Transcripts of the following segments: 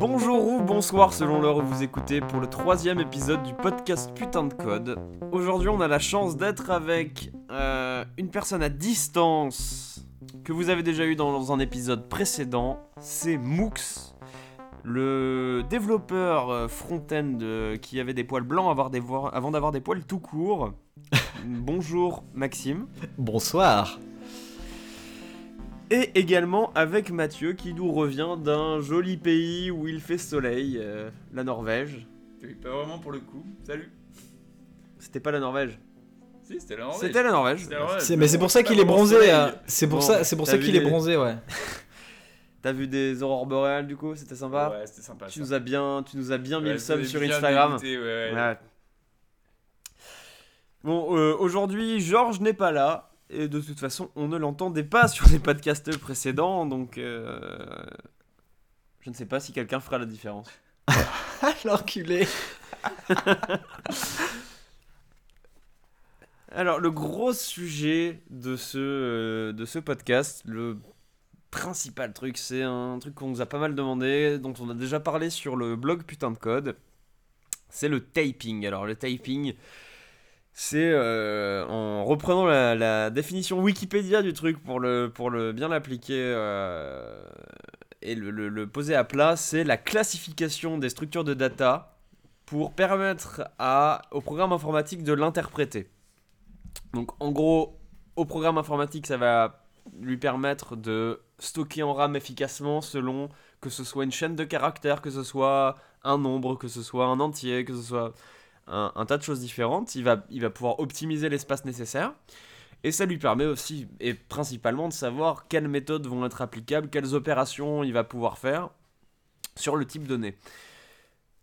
Bonjour ou bonsoir selon l'heure où vous écoutez pour le troisième épisode du podcast Putain de Code. Aujourd'hui on a la chance d'être avec euh, une personne à distance que vous avez déjà eu dans un épisode précédent, c'est Mooks, le développeur euh, front-end euh, qui avait des poils blancs avant d'avoir des poils tout courts. Bonjour Maxime. Bonsoir. Et également avec Mathieu qui nous revient d'un joli pays où il fait soleil, euh, la Norvège. pas vraiment pour le coup. Salut. C'était pas la Norvège. Si, c'était la Norvège. C'était la Norvège. mais c'est pour ça qu'il est bronzé. C'est pour ça, c'est pour ça qu'il est bronzé, ouais. T'as vu des aurores boréales du coup, c'était sympa? Ouais, c'était sympa. Tu nous as bien, tu nous as bien mis le somme sur Instagram. Bon, euh, aujourd'hui, Georges n'est pas là. Et de toute façon, on ne l'entendait pas sur les podcasts précédents, donc euh, je ne sais pas si quelqu'un fera la différence. L'enculé Alors, le gros sujet de ce, euh, de ce podcast, le principal truc, c'est un truc qu'on nous a pas mal demandé, dont on a déjà parlé sur le blog Putain de Code. C'est le taping. Alors, le taping, c'est euh, en reprenant la, définition Wikipédia du truc pour le, pour le bien l'appliquer euh, et le, poser à plat, c'est la classification des structures de data pour permettre à, au programme informatique de l'interpréter. Donc en gros, au programme informatique, ça va lui permettre de stocker en RAM efficacement selon que ce soit une chaîne de caractères, que ce soit un nombre, que ce soit un entier, que ce soit un, tas de choses différentes. Il va, il va pouvoir optimiser l'espace nécessaire. Et ça lui permet aussi, et principalement, de savoir quelles méthodes vont être applicables, quelles opérations il va pouvoir faire sur le type donné.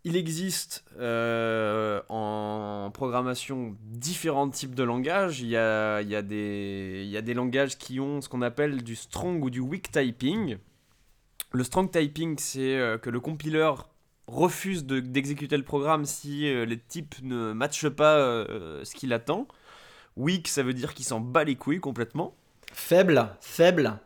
Il existe euh, en programmation différents types de langages. Il y a, il y a, des, il y a des langages qui ont ce qu'on appelle du strong ou du weak typing. Le strong typing, c'est euh, que le compiler refuse d'exécuter le programme si euh, les types ne matchent pas euh, ce qu'il attend. Weak, ça veut dire qu'il s'en bat les couilles complètement. Faible, faible.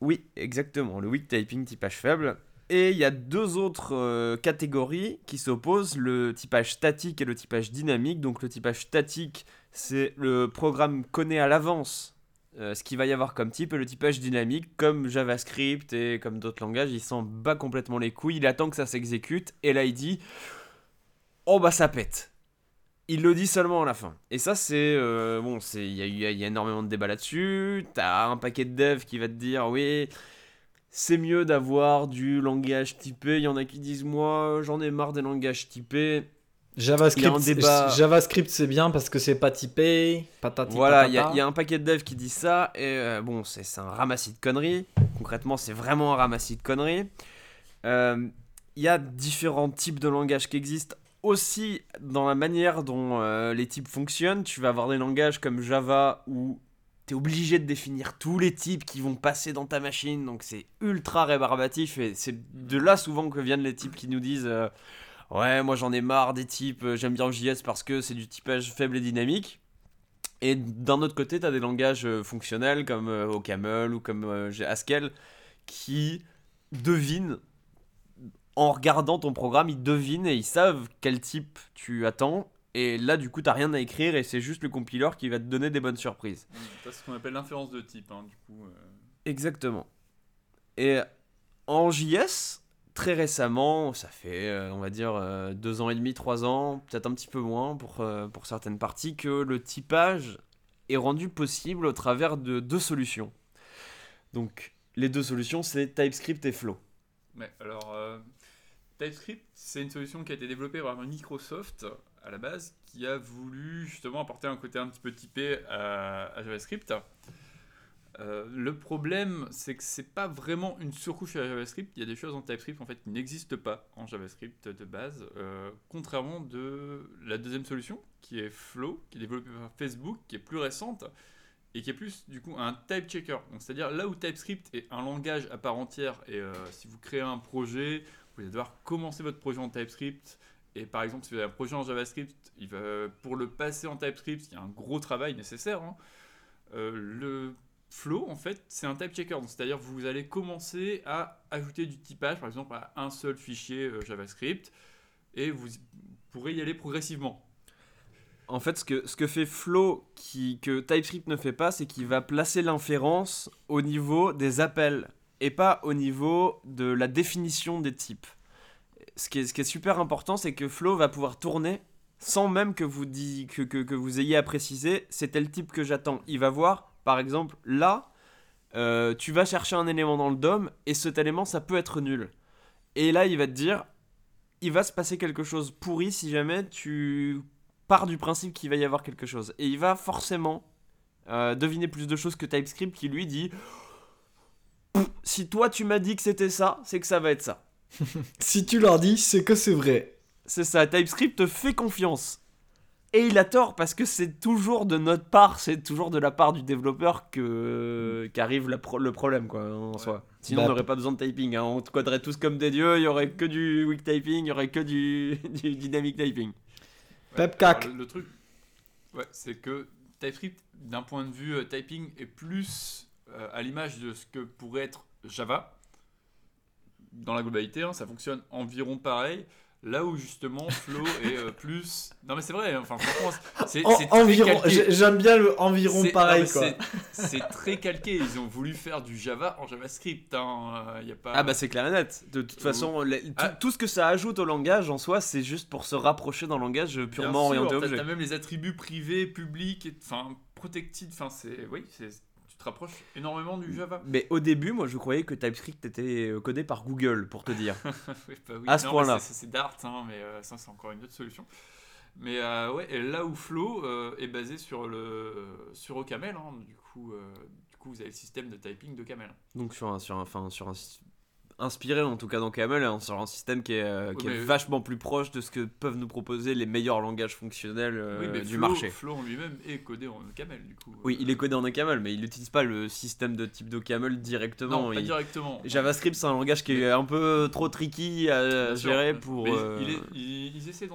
Oui, exactement, le weak typing typage faible. Et il y a deux autres euh, catégories qui s'opposent, le typage statique et le typage dynamique. Donc le typage statique, c'est le programme connaît à l'avance euh, ce qu'il va y avoir comme type, le typage dynamique, comme JavaScript et comme d'autres langages, il s'en bat complètement les couilles, il attend que ça s'exécute, et là il dit Oh bah ça pète. Il le dit seulement à la fin. Et ça, c'est. Euh, bon, il y, y, y, a énormément de débats là-dessus. T'as un paquet de devs qui va te dire Oui, c'est mieux d'avoir du langage typé. Il y en a qui disent Moi, j'en ai marre des langages typés. JavaScript, JavaScript c'est bien parce que c'est pas typé. Patati, voilà, il y, a un paquet de devs qui dit ça. Et euh, bon, c'est un ramassis de conneries. Concrètement, c'est vraiment un ramassis de conneries. Euh, il y a différents types de langages qui existent. Aussi, dans la manière dont euh, les types fonctionnent, tu vas avoir des langages comme Java où tu es obligé de définir tous les types qui vont passer dans ta machine. Donc c'est ultra rébarbatif. Et c'est de là souvent que viennent les types qui nous disent ouais, moi j'en ai marre des types, euh, j'aime bien JS parce que c'est du typage faible et dynamique. Et d'un autre côté, tu as des langages euh, fonctionnels comme euh, OCaml ou comme Haskell qui devinent, en regardant ton programme, ils devinent et ils savent quel type tu attends. Et là, du coup, t'as rien à écrire et c'est juste le compiler qui va te donner des bonnes surprises. C'est ce qu'on appelle l'inférence de type, hein, du coup. Exactement. Et en JS, très récemment, ça fait, euh, on va dire, euh, deux ans et demi, trois ans, peut-être un petit peu moins pour, euh, pour certaines parties, que le typage est rendu possible au travers de deux solutions. Donc, les deux solutions, c'est TypeScript et Flow. Mais alors, TypeScript, c'est une solution qui a été développée par Microsoft à la base, qui a voulu justement apporter un côté un petit peu typé à JavaScript. Euh, le problème, c'est que c'est pas vraiment une surcouche à JavaScript. Il y a des choses en TypeScript en fait qui n'existent pas en JavaScript de base, euh, contrairement de la deuxième solution qui est Flow, qui est développée par Facebook, qui est plus récente et qui est plus du coup un type checker. Donc c'est-à-dire là où TypeScript est un langage à part entière et euh, si vous créez un projet, vous allez devoir commencer votre projet en TypeScript. Et par exemple, si vous avez un projet en JavaScript, il va, pour le passer en TypeScript, il y a un gros travail nécessaire. Hein. Flow, en fait, c'est un type checker. C'est-à-dire vous allez commencer à ajouter du typage, par exemple, à un seul fichier euh, JavaScript, et vous pourrez y aller progressivement. En fait, ce que, ce que fait Flow qui, que TypeScript ne fait pas, c'est qu'il va placer l'inférence au niveau des appels et pas au niveau de la définition des types. Ce qui est, ce qui est super important, c'est que Flow va pouvoir tourner sans même que vous, dit, que, que, que vous ayez à préciser c'est tel type que j'attends. Il va voir, par exemple, là, euh, tu vas chercher un élément dans le DOM et cet élément, ça peut être nul. Et là, il va te dire il va se passer quelque chose pourri si jamais tu pars du principe qu'il va y avoir quelque chose. Et il va forcément euh, deviner plus de choses que TypeScript qui lui dit si toi tu m'as dit que c'était ça, c'est que ça va être ça. si tu leur dis, c'est que c'est vrai. C'est ça, TypeScript te fait confiance. Et il a tort parce que c'est toujours de notre part, c'est toujours de la part du développeur que qu'arrive le problème quoi en soi. Sinon bah, on n'aurait pas besoin de typing, hein. on coderait tous comme des dieux, il y aurait que du weak typing, il y aurait que du, du dynamic typing. Pepcac. Le, truc, ouais, c'est que TypeScript d'un point de vue euh, typing est plus euh, à l'image de ce que pourrait être Java. Dans la globalité, hein, ça fonctionne environ pareil. Là où justement Flow est euh, plus. Non mais c'est vrai, enfin franchement, c'est environ. J'aime bien le environ pareil quoi. C'est très calqué. Ils ont voulu faire du Java en JavaScript. Hein. Y a pas... Ah bah c'est clair et net. De toute façon, ah. tout, ce que ça ajoute au langage en soi, c'est juste pour se rapprocher d'un langage purement orienté objet. T'as même les attributs privés, publics, enfin protected. Enfin c'est, oui, c'est te rapproches énormément du Java. Mais au début, moi, je croyais que TypeScript était euh, codé par Google, pour te dire. oui, bah oui. À ce point-là. C'est Dart, hein, mais euh, ça, c'est encore une autre solution. Mais euh, ouais, et là où Flow est basé sur le sur OCaml, hein, du coup, du coup, vous avez le système de typing de Camel. Donc sur un sur un, enfin, sur un inspiré en tout cas dans Camel hein, sur un système qui est, euh, qui est vachement plus proche de ce que peuvent nous proposer les meilleurs langages fonctionnels euh, du marché. Flow en lui-même est codé en Camel du coup. Oui, il est codé en Camel, mais il n'utilise pas le système de type de Camel directement. Non, pas directement. JavaScript, c'est un langage qui est un peu trop tricky à gérer pour. Euh, ils essaient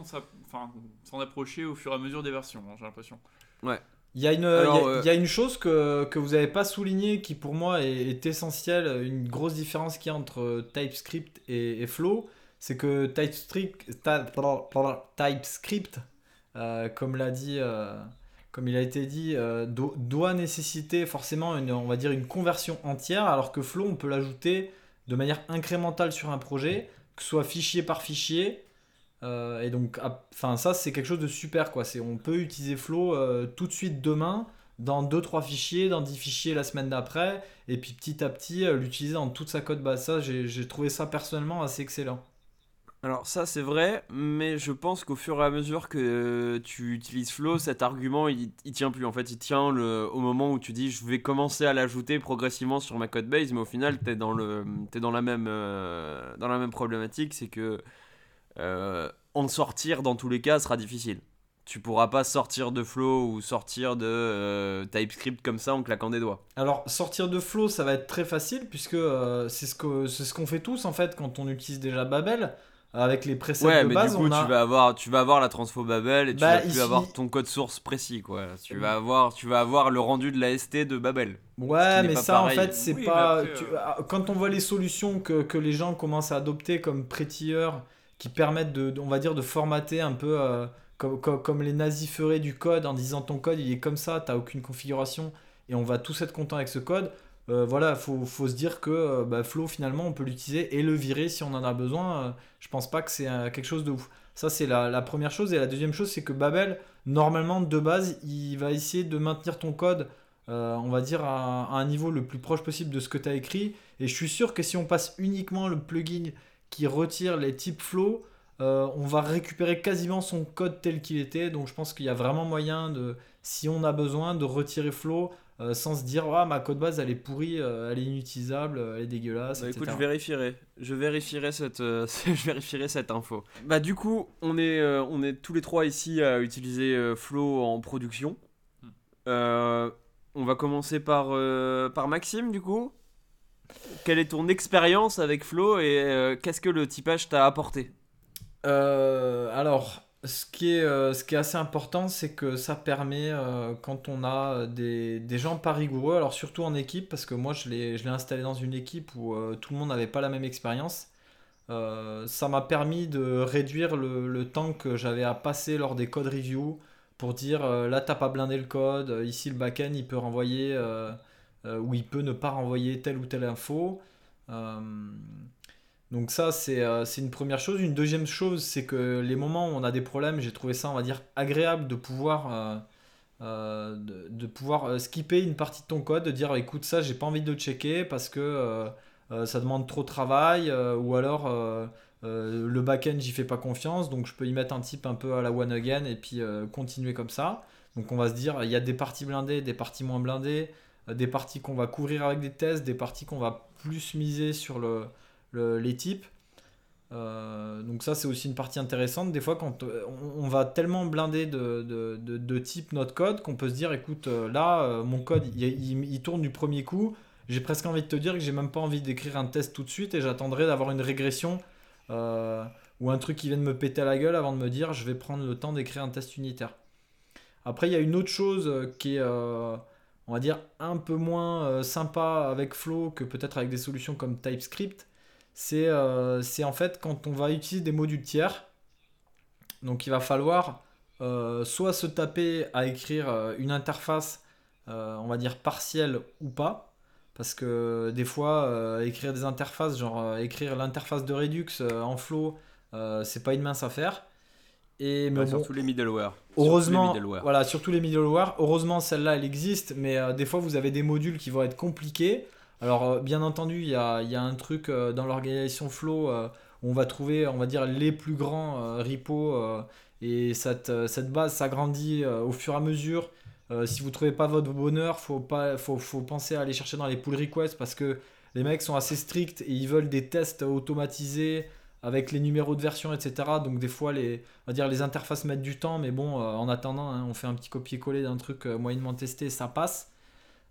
s'en approcher au fur et à mesure des versions, hein, j'ai l'impression. Ouais. Il y, a une, euh, il, y a, une chose que, que vous n'avez pas souligné qui pour moi est, essentielle, une grosse différence qu'il y a entre TypeScript et, Flow, c'est que TypeScript, TypeScript euh, comme l'a dit, euh, comme il a été dit, doit nécessiter forcément une, on va dire une conversion entière, alors que Flow on peut l'ajouter de manière incrémentale sur un projet, que ce soit fichier par fichier, euh, et donc, enfin, ça, c'est quelque chose de super, quoi. C'est, on peut utiliser Flow euh, tout de suite demain, dans 2-3 fichiers, dans 10 fichiers la semaine d'après, et puis petit à petit, euh, l'utiliser dans toute sa code base. Ça, j'ai, trouvé ça personnellement assez excellent. Alors ça c'est vrai, mais je pense qu'au fur et à mesure que tu utilises Flow, cet argument il, tient plus. En fait, il tient le, au moment où tu dis je vais commencer à l'ajouter progressivement sur ma code base, mais au final tu es dans, le, es dans, la même, dans la même problématique, c'est que euh, en sortir dans tous les cas sera difficile. Tu pourras pas sortir de Flow ou sortir de euh, TypeScript comme ça en claquant des doigts. Alors sortir de Flow ça va être très facile puisque euh, c'est ce qu'on ce qu'on fait tous en fait quand on utilise déjà Babel avec les presets ouais, de mais du coup, tu vas avoir, tu vas avoir la transfo Babel et tu bah, vas plus avoir ton code source précis, quoi. Tu vas avoir, tu vas avoir le rendu de la ST de Babel. Ouais, mais ça, en fait, c'est pas. Ah, quand on voit les solutions que, que, les gens commencent à adopter comme Prettier qui permettent de, on va dire, de formater un peu euh, comme, comme, les nazis feraient du code en disant ton code il est comme ça, t'as aucune configuration et on va tous être content avec ce code. Euh, voilà, faut, faut se dire que euh, bah, Flow finalement on peut l'utiliser et le virer si on en a besoin. je pense pas que c'est quelque chose de ouf. Ça c'est la, la, première chose et la deuxième chose c'est que Babel normalement de base il va essayer de maintenir ton code on va dire à, à, un niveau le plus proche possible de ce que tu as écrit et je suis sûr que si on passe uniquement le plugin qui retire les types flow, euh, on va récupérer quasiment son code tel qu'il était. Donc je pense qu'il y a vraiment moyen de, si on a besoin, de retirer flow euh, sans se dire ah ma code base elle est pourrie, euh, elle est inutilisable, elle est dégueulasse. Bah, écoute, je vérifierai, je vérifierai cette, je vérifierai cette info. Bah du coup, on est, on est tous les trois ici à utiliser Flow en production. Hmm. on va commencer par, par Maxime du coup. Quelle est ton expérience avec Flow et euh, qu'est-ce que le typage t'a apporté? Euh, Alors, ce qui est, euh, ce qui est assez important, c'est que ça permet, quand on a des, gens pas rigoureux, alors surtout en équipe, parce que moi je l'ai installé dans une équipe où tout le monde n'avait pas la même expérience, ça m'a permis de réduire le, le temps que j'avais à passer lors des code reviews pour dire là t'as pas blindé le code, ici le backend il peut renvoyer ou il peut ne pas renvoyer telle ou telle info. Donc ça, euh, c'est une première chose. Une deuxième chose, c'est que les moments où on a des problèmes, j'ai trouvé ça, on va dire, agréable de pouvoir, euh, euh, de, pouvoir skipper une partie de ton code, de dire, écoute, ça, j'ai pas envie de le checker parce que ça demande trop de travail, ou alors le back-end, j'y fais pas confiance, donc je peux y mettre un type un peu à la one again et puis continuer comme ça. Donc on va se dire, il y a des parties blindées, des parties moins blindées, des parties qu'on va couvrir avec des tests, des parties qu'on va plus miser sur le les types. Euh, donc ça c'est aussi une partie intéressante. Des fois quand euh, on, va tellement blinder de, de, de, type notre code qu'on peut se dire écoute euh, là mon code il, tourne du premier coup. J'ai presque envie de te dire que j'ai même pas envie d'écrire un test tout de suite et j'attendrai d'avoir une régression ou un truc qui vient de me péter à la gueule avant de me dire je vais prendre le temps d'écrire un test unitaire. Après il y a une autre chose qui est on va dire un peu moins sympa avec Flow que peut-être avec des solutions comme TypeScript euh, c'est en fait quand on va utiliser des modules tiers. Donc il va falloir euh, soit se taper à écrire euh, une interface, on va dire partielle ou pas. Parce que des fois, écrire des interfaces, genre écrire l'interface de Redux en flow, c'est pas une mince affaire. Et mais surtout les middleware. Heureusement, voilà, surtout les middleware. Heureusement, celle-là, elle existe, mais des fois, vous avez des modules qui vont être compliqués. Alors, euh, bien entendu, il y a, un truc euh, dans l'organisation Flow euh, où on va trouver, on va dire, les plus grands repos et cette, base s'agrandit au fur et à mesure. si vous ne trouvez pas votre bonheur, faut pas, faut, penser à aller chercher dans les pull requests parce que les mecs sont assez stricts et ils veulent des tests automatisés avec les numéros de version, etc. Donc des fois, les, on va dire, les interfaces mettent du temps, mais bon, en attendant, hein, on fait un petit copier-coller d'un truc moyennement testé, ça passe.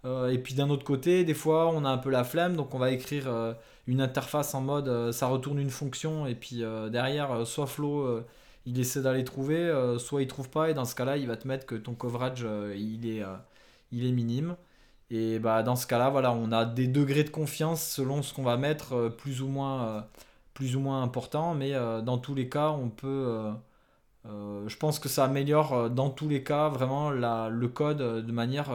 Euh, et puis d'un autre côté, des fois, on a un peu la flemme, donc on va écrire euh, une interface en mode euh, ça retourne une fonction, et puis derrière, soit Flow il essaie d'aller trouver, soit il trouve pas, et dans ce cas-là, il va te mettre que ton coverage il, est, il est minime. Et bah, dans ce cas-là, voilà, on a des degrés de confiance selon ce qu'on va mettre, plus ou moins, plus ou moins important, mais dans tous les cas, on peut. je pense que ça améliore dans tous les cas vraiment la, le code de manière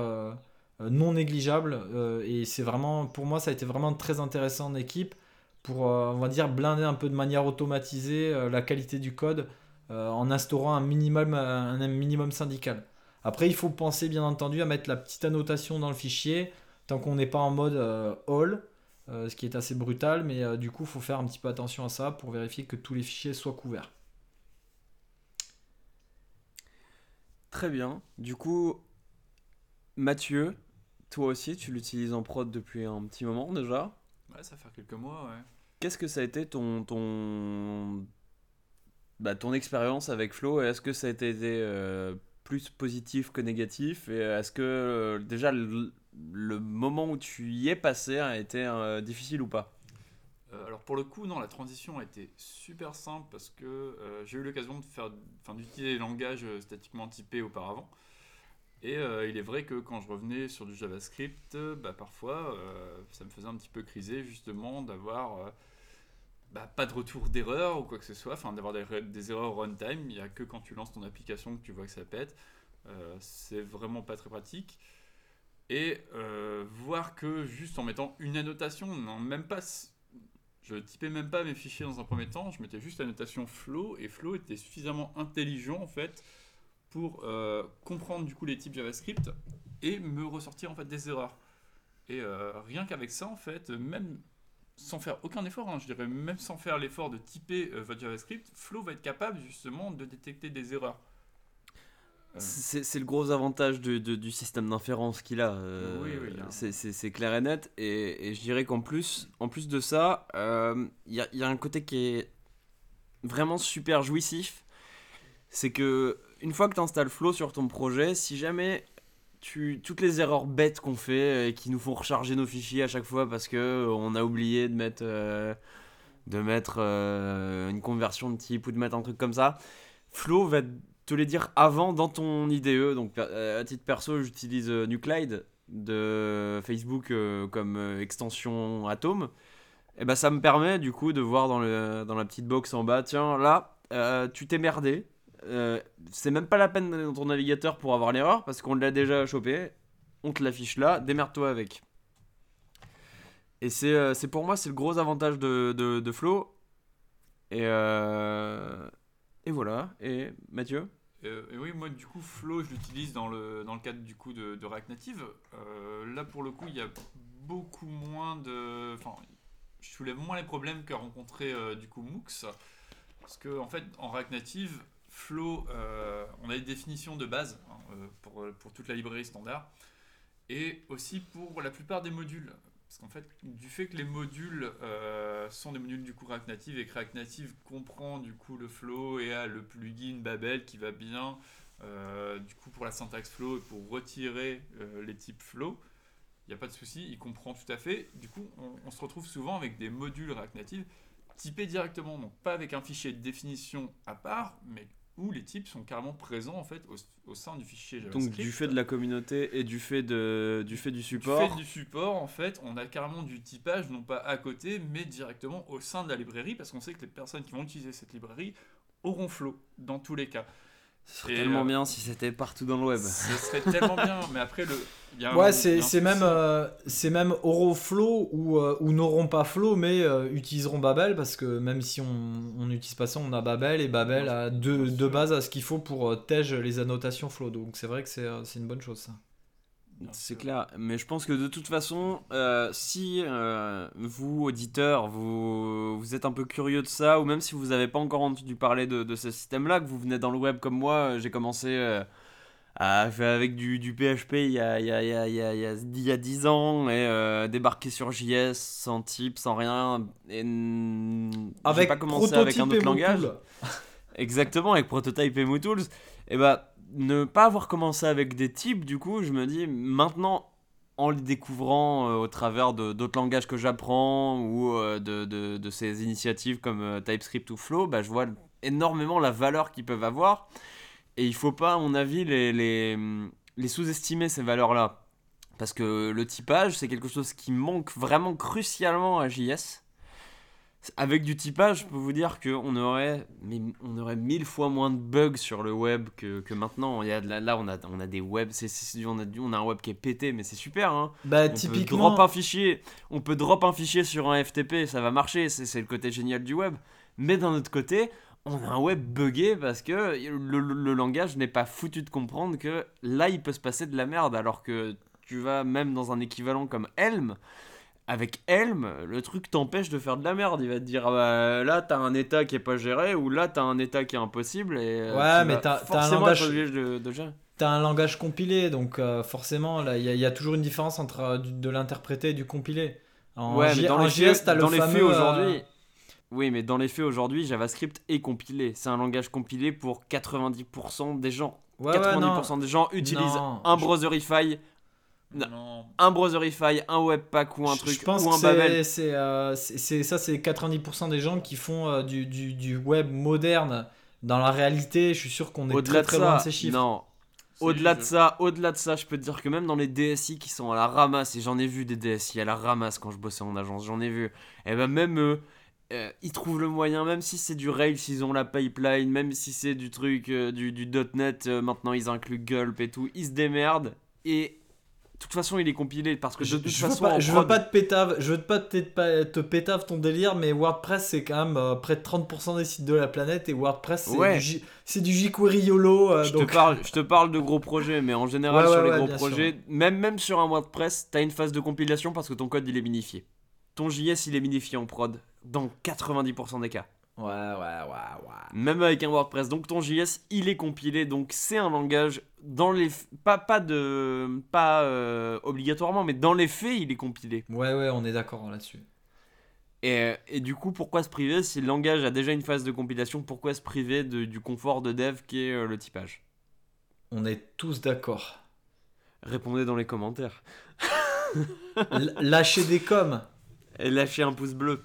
euh, non négligeable. Euh, et c'est vraiment, pour moi, ça a été vraiment très intéressant en équipe pour, euh, on va dire, blinder un peu de manière automatisée la qualité du code en instaurant un minimum, un minimum syndical. Après, il faut penser bien entendu à mettre la petite annotation dans le fichier tant qu'on n'est pas en mode all, ce qui est assez brutal, mais du coup, il faut faire un petit peu attention à ça pour vérifier que tous les fichiers soient couverts. Très bien. Du coup, Mathieu, toi aussi, tu l'utilises en prod depuis un petit moment déjà Ouais, ça fait quelques mois, ouais. Qu'est-ce que ça a été ton, ton, bah, ton expérience avec Flow Est-ce que ça a été euh, plus positif que négatif? Et est-ce que euh, déjà le, moment où tu y es passé a été euh, difficile ou pas? Alors pour le coup, non, la transition a été super simple parce que j'ai eu l'occasion de faire, d'utiliser les langages statiquement typés auparavant. Et euh, il est vrai que quand je revenais sur du JavaScript, euh, bah, parfois euh, ça me faisait un petit peu criser justement d'avoir bah, pas de retour d'erreur ou quoi que ce soit, enfin d'avoir des, des, erreurs runtime. Il n'y a que quand tu lances ton application que tu vois que ça pète. c'est vraiment pas très pratique. Et voir que juste en mettant une annotation, non, même pas. Je typais même pas mes fichiers dans un premier temps, je mettais juste l'annotation flow et flow était suffisamment intelligent en fait pour euh, comprendre du coup les types JavaScript et me ressortir en fait des erreurs. Et euh, rien qu'avec ça en fait, même sans faire aucun effort, hein, je dirais même sans faire l'effort de typer euh, votre JavaScript, Flow va être capable justement de détecter des erreurs. C'est le gros avantage de, du système d'inférence qu'il a. oui, oui, c'est clair et net. Et, je dirais qu'en plus, en plus de ça, il y, y, a un côté qui est vraiment super jouissif. C'est que une fois que tu installes Flow sur ton projet, si jamais tu, toutes les erreurs bêtes qu'on fait et qui nous font recharger nos fichiers à chaque fois parce que euh, on a oublié de mettre, euh, de mettre euh, une conversion de type ou de mettre un truc comme ça, Flow va les dire avant dans ton IDE. Donc à titre perso, j'utilise Nuclide de Facebook comme extension Atom. Et bah ça me permet du coup de voir dans, le, dans la petite box en bas, tiens là, tu t'es merdé, euh, c'est même pas la peine d'aller dans ton navigateur pour avoir l'erreur parce qu'on l'a déjà chopé. On te l'affiche là, démerde-toi avec. Et c'est euh, pour moi, c'est le gros avantage de, Flow. Et, euh, et voilà. Et Mathieu? Et oui, moi du coup, Flow, je l'utilise dans le, dans le cadre du coup de, de React Native. là pour le coup, il y a beaucoup moins de. Enfin, je soulève moins les problèmes qu'a rencontré du coup Mooks. Parce que en fait, en React Native, Flow, euh, on a des définitions de base hein, euh, pour, pour, toute la librairie standard et aussi pour la plupart des modules. Parce qu'en fait, du fait que les modules euh, sont des modules du coup React Native et que React Native comprend du coup le flow et a le plugin Babel qui va bien du coup pour la syntaxe flow et pour retirer les types flow, il n'y a pas de souci, il comprend tout à fait. Du coup, on, on, se retrouve souvent avec des modules React Native typés directement, donc pas avec un fichier de définition à part, mais où les types sont carrément présents en fait au, sein du fichier JavaScript. Donc du fait de la communauté et du fait de du fait du support. Du fait du support en fait, on a carrément du typage non pas à côté mais directement au sein de la librairie parce qu'on sait que les personnes qui vont utiliser cette librairie auront flow dans tous les cas. Ce serait tellement euh, bien si c'était partout dans le web. Ce serait tellement bien, mais après le. ouais, c'est même euh, c'est même Oroflow ou, euh, ou n'auront pas Flow, mais utiliseront Babel parce que même si on n'utilise pas ça, on a Babel et Babel a deux, deux bases à ce qu'il faut pour tège les annotations Flow. Donc c'est vrai que c'est une bonne chose ça. C'est clair, mais je pense que de toute façon, euh, si euh, vous, auditeurs, vous, vous êtes un peu curieux de ça, ou même si vous n'avez pas encore entendu parler de, de ce système-là, que vous venez dans le web comme moi, euh, j'ai commencé à faire avec du, du, PHP il y, a, il, y a, il, y a, il, y a, 10 ans, et débarquer sur JS sans type, sans rien, et avec pas commencé avec un autre langage. Exactement, avec Prototype et MooTools. Et bah, ne pas avoir commencé avec des types, du coup, je me dis maintenant, en les découvrant euh, au travers d'autres langages que j'apprends ou euh, de, de, ces initiatives comme euh, TypeScript ou Flow, bah, je vois énormément la valeur qu'ils peuvent avoir. Et il faut pas, à mon avis, les, les, les sous-estimer, ces valeurs-là. Parce que le typage, c'est quelque chose qui manque vraiment crucialement à JS. Avec du typage, je peux vous dire qu'on aurait, mais on aurait mille fois moins de bugs sur le web que, que maintenant. Il y a, là, on a, on a des webs, c'est, on, a, on a un web qui est pété, mais c'est super. Hein. Bah, on typiquement. Peut drop un fichier, on peut drop un fichier sur un FTP, ça va marcher, c'est, le côté génial du web. Mais d'un autre côté, on a un web buggé parce que le, le langage n'est pas foutu de comprendre que là, il peut se passer de la merde. Alors que tu vas même dans un équivalent comme Helm avec Helm, le truc t'empêche de faire de la merde. Il va te dire ah bah, là t'as un état qui est pas géré ou là t'as un état qui est impossible. Et, euh, ouais, mais t'as un langage. De, T'as un langage compilé, donc euh, forcément il y, a toujours une différence entre euh, de l'interpréter et du compilé. En ouais, mais dans les faits, dans les faits aujourd'hui. Oui, mais dans les faits aujourd'hui, JavaScript est compilé. C'est un langage compilé pour 90% des gens. 90% des gens utilisent un browserify non. Un Browserify, un Webpack ou un truc, je pense ou un Babel. Euh, c'est, ça, c'est 90% des gens qui font euh, du, du, du, web moderne. Dans la réalité, je suis sûr qu'on est très, très loin de ces chiffres. Non. Au-delà de ça, au-delà de ça, je peux te dire que même dans les DSI qui sont à la ramasse, et j'en ai vu des DSI à la ramasse quand je bossais en agence, j'en ai vu. Et ben même eux, euh, ils trouvent le moyen, même si c'est du Rails, ils ont la pipeline, même si c'est du truc, du, du .NET, maintenant ils incluent Gulp et tout, ils se démerdent. Et de toute façon, il est compilé parce que je, de toute je façon, veux pas, je veux pas te pétave, je veux pas te, te pétave ton délire, mais WordPress c'est quand même euh, près de 30% des sites de la planète et WordPress c'est du, jQuery YOLO. Euh, je, te parle, je te parle de gros projets, mais en général sur les gros projets, même, même sur un WordPress, tu as une phase de compilation parce que ton code il est minifié. Ton JS il est minifié en prod dans 90% des cas. Ouais, ouais, ouais, ouais. Même avec un WordPress. Donc ton JS, il est compilé. Donc c'est un langage dans les pas pas de pas euh, obligatoirement, mais dans les faits, il est compilé. Ouais, ouais, on est d'accord là-dessus. Et, et, du coup, pourquoi se priver? Si le langage a déjà une phase de compilation Pourquoi se priver de, du confort de dev qui est euh, le typage? On est tous d'accord. Répondez dans les commentaires. lâchez des coms. Et lâchez un pouce bleu.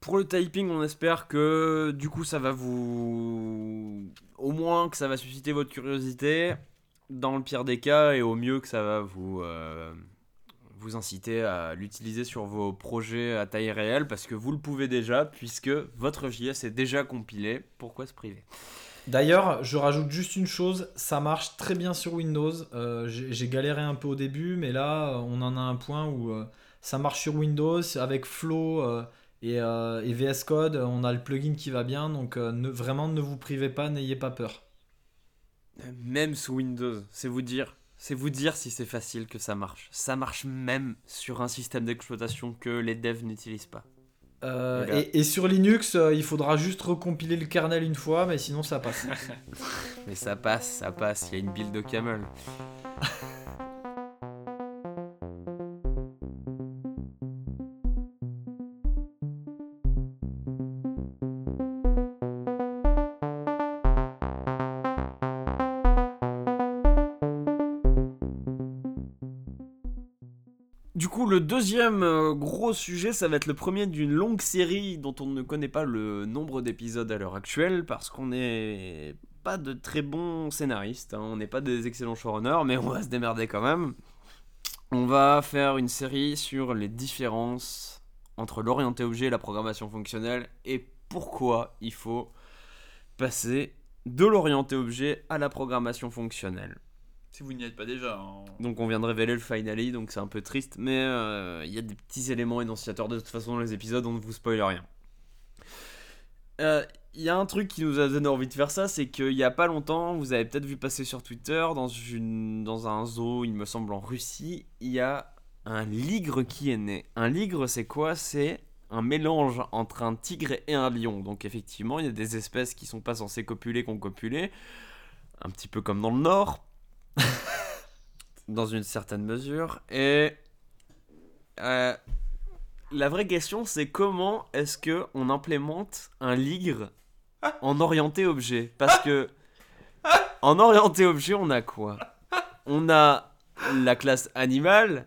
Pour le typing, on espère que du coup ça va vous. Au moins que ça va susciter votre curiosité, dans le pire des cas, et au mieux que ça va vous. Euh, inciter à l'utiliser sur vos projets à taille réelle parce que vous le pouvez déjà puisque votre JS est déjà compilé. Pourquoi se priver? D'ailleurs, je rajoute juste une chose, ça marche très bien sur Windows. Euh, j'ai galéré un peu au début, mais là, on en a un point où euh, ça marche sur Windows avec Flow et, VS Code. On a le plugin qui va bien, donc ne, vraiment ne vous privez pas, n'ayez pas peur. Même sous Windows, c'est vous dire, c'est vous dire si c'est facile que ça marche. Ça marche même sur un système d'exploitation que les devs n'utilisent pas. Euh, et, sur Linux, euh, il faudra juste recompiler le kernel une fois, mais sinon ça passe. mais ça passe, ça passe, il y a une build de camel. Le deuxième euh, gros sujet, ça va être le premier d'une longue série dont on ne connaît pas le nombre d'épisodes à l'heure actuelle parce qu'on n'est pas de très bons scénaristes, hein. on n'est pas des excellents showrunners, mais on va se démerder quand même. On va faire une série sur les différences entre l'orienté objet et la programmation fonctionnelle et pourquoi il faut passer de l'orienté objet à la programmation fonctionnelle. Si vous n'y êtes pas déjà. Hein. Donc on vient de révéler le finale, donc c'est un peu triste, mais euh, il y a des petits éléments énonciateurs de toute façon dans les épisodes, on ne vous spoil rien. Euh, il y a un truc qui nous a donné envie de faire ça, c'est qu'il y a pas longtemps, vous avez peut-être vu passer sur Twitter, dans, une, dans un zoo, il me semble en Russie, il y a un ligre qui est né. Un ligre, c'est quoi? C'est un mélange entre un tigre et un lion. Donc effectivement, il y a des espèces qui sont pas censées copuler, qu'on copulé. Un petit peu comme dans le Nord, dans une certaine mesure. Et euh, la vraie question, c'est comment est-ce que on implémente un ligre en orienté objet? Parce que en orienté objet, on a quoi? On a la classe animal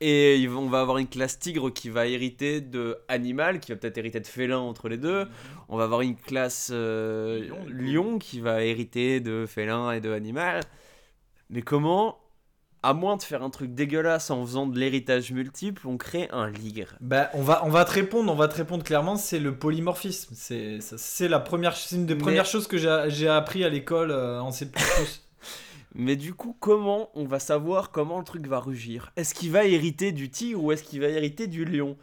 et on va avoir une classe tigre qui va hériter de animal, qui va peut-être hériter de félin entre les deux. On va avoir une classe euh, lion qui va hériter de félin et de animal. Mais comment, à moins de faire un truc dégueulasse en faisant de l'héritage multiple, on crée un ligre? Bah, on va, on va te répondre, on va te répondre clairement, c'est le polymorphisme. C'est, c'est la première, c'est une des premières choses que j'ai, appris à l'école euh, en C++. Mais du coup, comment on va savoir comment le truc va rugir? Est-ce qu'il va hériter du tigre ou est-ce qu'il va hériter du lion?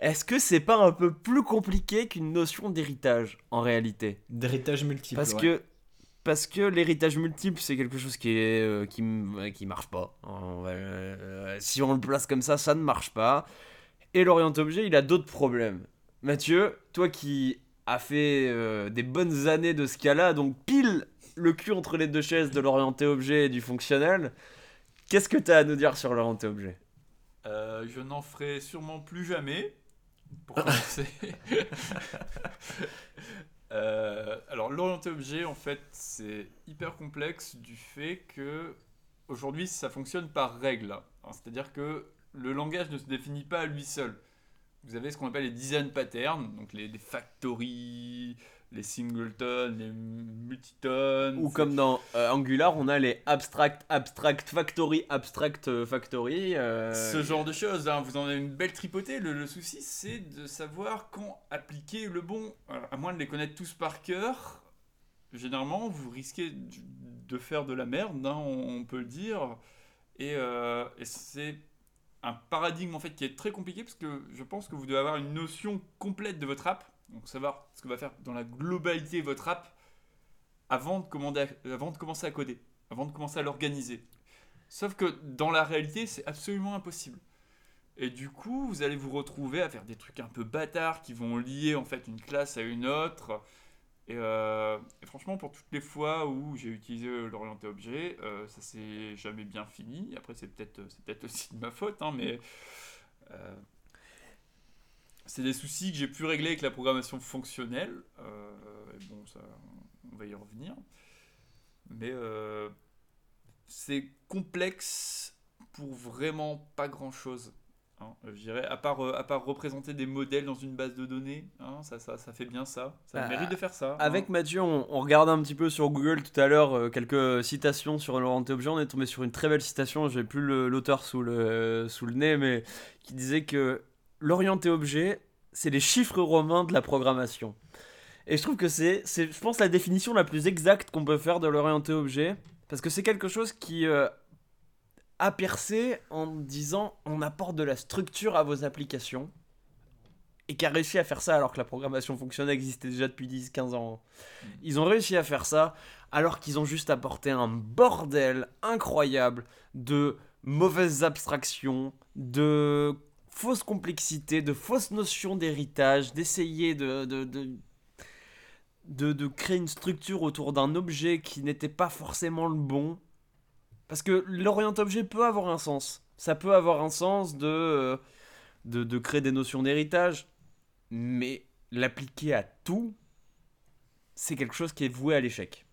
Est-ce que c'est pas un peu plus compliqué qu'une notion d'héritage en réalité? D'héritage multiple. Parce que parce que l'héritage multiple c'est quelque chose qui est euh, qui, qui marche pas. Euh, si on le place comme ça, ça ne marche pas. Et l'orient objet, il a d'autres problèmes. Mathieu, toi qui as fait euh, des bonnes années de ce cas-là, donc pile le cul entre les deux chaises de l'orienté objet et du fonctionnel, qu'est-ce que tu as à nous dire sur l'orienté objet Je n'en ferai sûrement plus jamais. Pour commencer. Euh, alors l'orienté objet, en fait, c'est hyper complexe du fait que aujourd'hui, ça fonctionne par règle. C'est-à-dire que le langage ne se définit pas à lui seul. Vous avez ce qu'on appelle les design patterns, donc les, les factories, les singletons, les multitons. Ou comme dans euh, Angular, on a les abstract, abstract factory, abstract euh, factory. Euh, Ce genre de choses, hein. vous en avez une belle tripotée. Le, souci, c'est de savoir quand appliquer le bon. à moins de les connaître tous par cœur, généralement, vous risquez de faire de la merde, hein, on, peut le dire. Et, et c'est un paradigme en fait qui est très compliqué parce que je pense que vous devez avoir une notion complète de votre app donc savoir ce que va faire dans la globalité votre app avant de, avant de commencer à coder, avant de commencer à l'organiser. Sauf que dans la réalité, c'est absolument impossible. Et du coup, vous allez vous retrouver à faire des trucs un peu bâtards qui vont lier en fait une classe à une autre. Et, euh, franchement, pour toutes les fois où j'ai utilisé l'orienté objet, euh, ça s'est jamais bien fini. Après, c'est peut-être peut aussi de ma faute, hein, mais euh, c'est des soucis que j'ai pu régler avec la programmation fonctionnelle. Euh, bon, ça, on va y revenir. Mais c'est complexe pour vraiment pas grand chose. Hein, je dirais, à part, à part représenter des modèles dans une base de données, hein, ça, ça, ça, fait bien ça. Ça bah, mérite de faire ça. Avec hein. Mathieu, on, on, regardait un petit peu sur Google tout à l'heure quelques citations sur l'orienté objet. On est tombé sur une très belle citation, j'ai plus l'auteur sous le, sous le nez, mais qui disait que l'orienté objet, c'est les chiffres romains de la programmation. Et je trouve que c'est, je pense, la définition la plus exacte qu'on peut faire de l'orienté objet. Parce que c'est quelque chose qui a percé en disant on apporte de la structure à vos applications. Et qui a réussi à faire ça alors que la programmation fonctionnelle existait déjà depuis 10-15 ans. Ils ont réussi à faire ça alors qu'ils ont juste apporté un bordel incroyable de mauvaises abstractions, de fausses complexités, de fausses notions d'héritage, d'essayer de, de, de, créer une structure autour d'un objet qui n'était pas forcément le bon. Parce que l'orient objet peut avoir un sens. Ça peut avoir un sens de, euh, de, créer des notions d'héritage. Mais l'appliquer à tout, c'est quelque chose qui est voué à l'échec.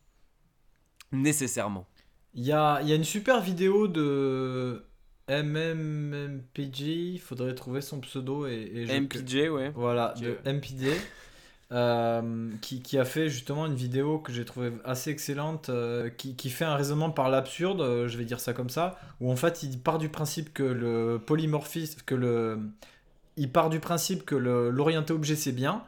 Nécessairement. Il y a, y a, une super vidéo de MMPG, il faudrait trouver son pseudo. Et, et MPJ, ouais. Voilà, de MPD. Euh, qui, a fait justement une vidéo que j'ai trouvé assez excellente, euh, qui, qui, fait un raisonnement par l'absurde, euh, je vais dire ça comme ça, où en fait il part du principe que le polymorphisme, que le, il part du principe que l'orienté objet c'est bien,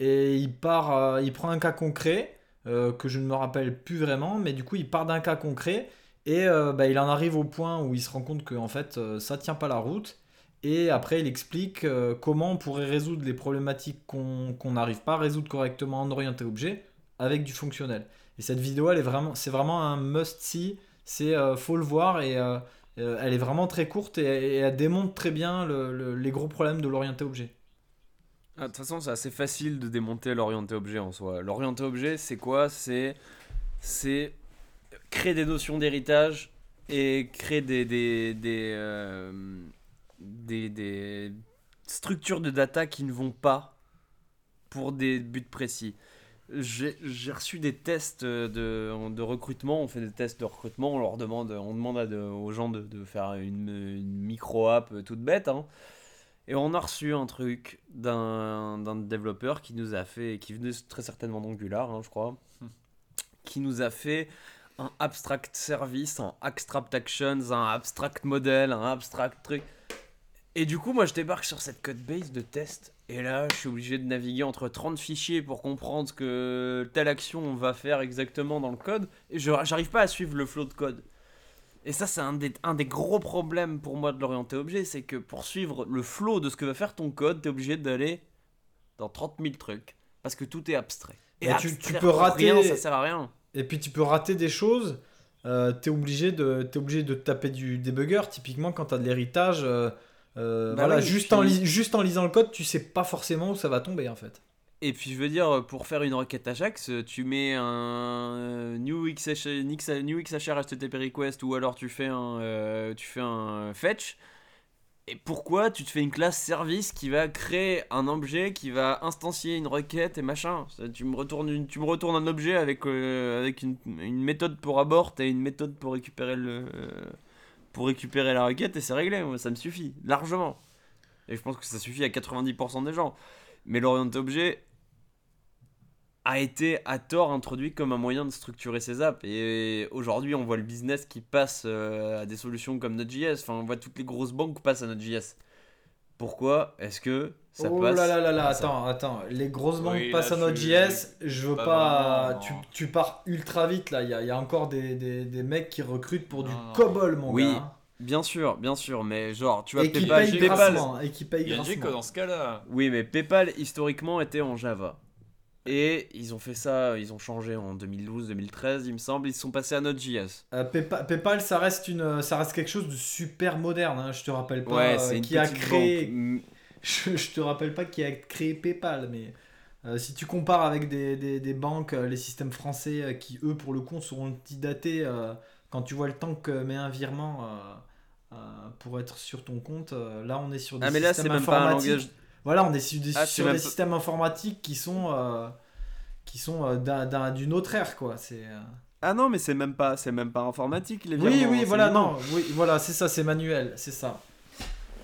et il part, il prend un cas concret que je ne me rappelle plus vraiment, mais du coup il part d'un cas concret et bah, il en arrive au point où il se rend compte que en fait ça tient pas la route et après, il explique euh, comment on pourrait résoudre les problématiques qu'on n'arrive pas à résoudre correctement en orienté objet avec du fonctionnel. Et cette vidéo, elle est vraiment, c'est vraiment un must-see. C'est euh, faut le voir et euh, elle est vraiment très courte et, elle démontre très bien les gros problèmes de l'orienté objet. Ah, de toute façon, c'est assez facile de démonter l'orienté objet en soi. L'orienté objet, c'est quoi? C'est créer des notions d'héritage et créer des des, structures de data qui ne vont pas pour des buts précis. J'ai reçu des tests de, de, recrutement, on fait des tests de recrutement, on leur demande, on demande aux gens de, faire une, micro-app toute bête. Hein. Et on a reçu un truc d'un développeur qui nous a fait, qui venait très certainement d'Angular, hein, je crois, qui nous a fait un abstract service, un abstract actions, un abstract model, un abstract truc. Et du coup, moi, je débarque sur cette code base de test. Et là, je suis obligé de naviguer entre 30 fichiers pour comprendre ce que telle action on va faire exactement dans le code. Et je j'arrive pas à suivre le flow de code. Et ça, c'est un des, un des gros problèmes pour moi de l'orienter objet. C'est que pour suivre le flow de ce que va faire ton code, tu es obligé d'aller dans 30 000 trucs. Parce que tout est abstrait. Et tu, peux rater. Rien, ça sert à rien. Et puis tu peux rater des choses. Euh, tu es, obligé de, es obligé de taper du debugger. Typiquement, quand tu as de l'héritage. Euh, euh, bah voilà, juste, en juste en lisant le code, tu sais pas forcément où ça va tomber en fait. Et puis je veux dire, pour faire une requête Ajax, tu mets un new, XH, new XHR HTTP request ou alors tu fais un, euh, tu fais un fetch. Et pourquoi tu te fais une classe service qui va créer un objet qui va instancier une requête et machin? Tu me retournes, tu me retournes un objet avec, euh, avec une, une, méthode pour abort et une méthode pour récupérer le pour récupérer la requête et c'est réglé. ça me suffit, largement. Et je pense que ça suffit à 90% des gens. Mais l'orienté objet a été à tort introduit comme un moyen de structurer ses apps. Et aujourd'hui, on voit le business qui passe euh, à des solutions comme Node.js. Enfin, on voit toutes les grosses banques passer à Node.js. Pourquoi est-ce que ça oh passe là là là là, attends, attends. Les grosses banques passent à Node.js. Je veux pas. Tu, tu, pars ultra vite là. Il y a, y a, encore des, des, des, mecs qui recrutent pour du COBOL, mon oui. gars. Bien sûr, bien sûr, mais genre, tu vois, et PayPal, qui paye PayPal, et qui paye Il y a dans ce cas-là. Oui, mais PayPal historiquement était en Java. Et ils ont fait ça, ils ont changé en 2012-2013, il me semble, ils sont passés à Node.js. Euh, PayPal, ça reste, une, ça reste quelque chose de super moderne, hein, je te rappelle pas ouais, euh, qui a créé. Je, je, te rappelle pas qui a créé PayPal, mais euh, si tu compares avec des, des, des, banques, les systèmes français qui, eux, pour le coup, seront datés quand tu vois le temps que met un virement pour être sur ton compte, là, on est sur des ah, mais là, systèmes informatiques. Pas un langage voilà, on est sur des, ah, sur des systèmes informatiques qui sont, euh, qui sont euh, d'une autre ère, quoi. C'est. Euh, ah non, mais c'est même pas, c'est même pas informatique les Oui, oui, voilà, non, oui, voilà, c'est ça, c'est manuel, c'est ça.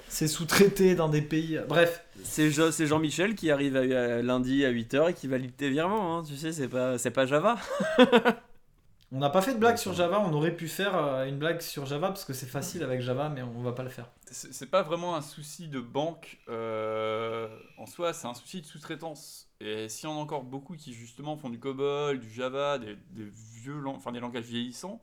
C'est sous-traité dans des pays. Bref. C'est Jean-Michel qui arrive à, lundi à 8h et qui valide tes virements. Hein. Tu sais, c'est pas, pas Java. on n'a pas fait de blague sur Java. On aurait pu faire euh, une blague sur Java parce que c'est facile avec Java, mais on va pas le faire. C'est pas vraiment un souci de banque euh, en soi, c'est un souci de sous-traitance. Et s'il y en a encore beaucoup qui justement font du COBOL, du Java, des, vieux, enfin des langages vieillissants,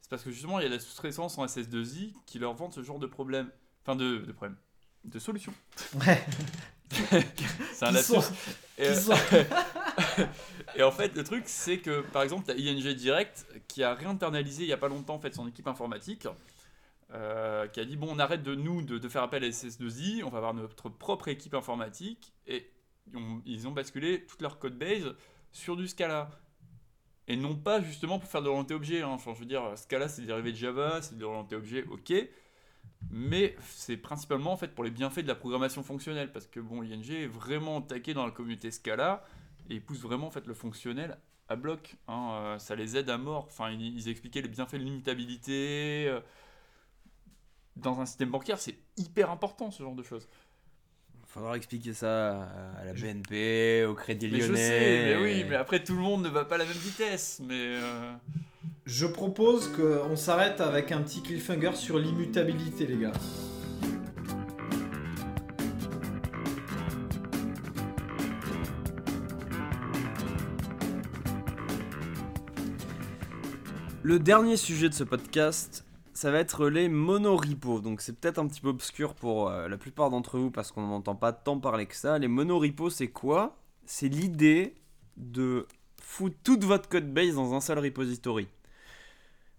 c'est parce que justement il y a la sous-traitance en SS2I qui leur vendent ce genre de problème. Enfin, de, de problème. De solution. Ouais. c'est un lapsus. Et, et, en fait, le truc, c'est que par exemple, tu ING Direct qui a réinternalisé il n'y a pas longtemps en fait, son équipe informatique. Euh, qui a dit bon, on arrête de nous de, de, faire appel à SS2I, on va avoir notre propre équipe informatique. Et ils ont basculé toute leur code base sur du Scala. Et non pas justement pour faire de l'orienté objet. Hein. Enfin, je veux dire, Scala c'est dérivé de Java, c'est de l'orienté objet, ok mais c'est principalement en fait pour les bienfaits de la programmation fonctionnelle parce que bon ING est vraiment attaqué dans la communauté Scala et pousse vraiment en fait le fonctionnel à bloc hein, euh, ça les aide à mort enfin ils, expliquaient les bienfaits de l'immutabilité euh. dans un système bancaire c'est hyper important ce genre de choses faudra expliquer ça à la BNP, au Crédit Lyonnais. Mais je sais, mais oui, mais après tout le monde ne va pas à la même vitesse. Mais euh. Je propose qu'on s'arrête avec un petit cliffhanger sur l'immutabilité, les gars. Le dernier sujet de ce podcast, ça va être les monoripos. Donc c'est peut-être un petit peu obscur pour euh, la plupart d'entre vous parce qu'on n'entend pas tant parler que ça. Les monoripos, c'est quoi? C'est l'idée de foutre toute votre code base dans un seul repository.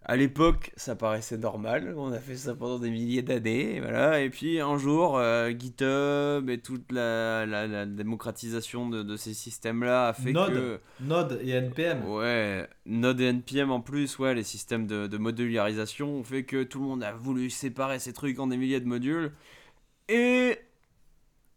À l'époque, ça paraissait normal. On a fait ça pendant des milliers d'années. Voilà. Et puis un jour, euh, GitHub et toute la, démocratisation de, ces systèmes-là a fait que. Node et NPM. Ouais, Node et NPM en plus, ouais, les systèmes de, de modularisation ont fait que tout le monde a voulu séparer ces trucs en des milliers de modules. Et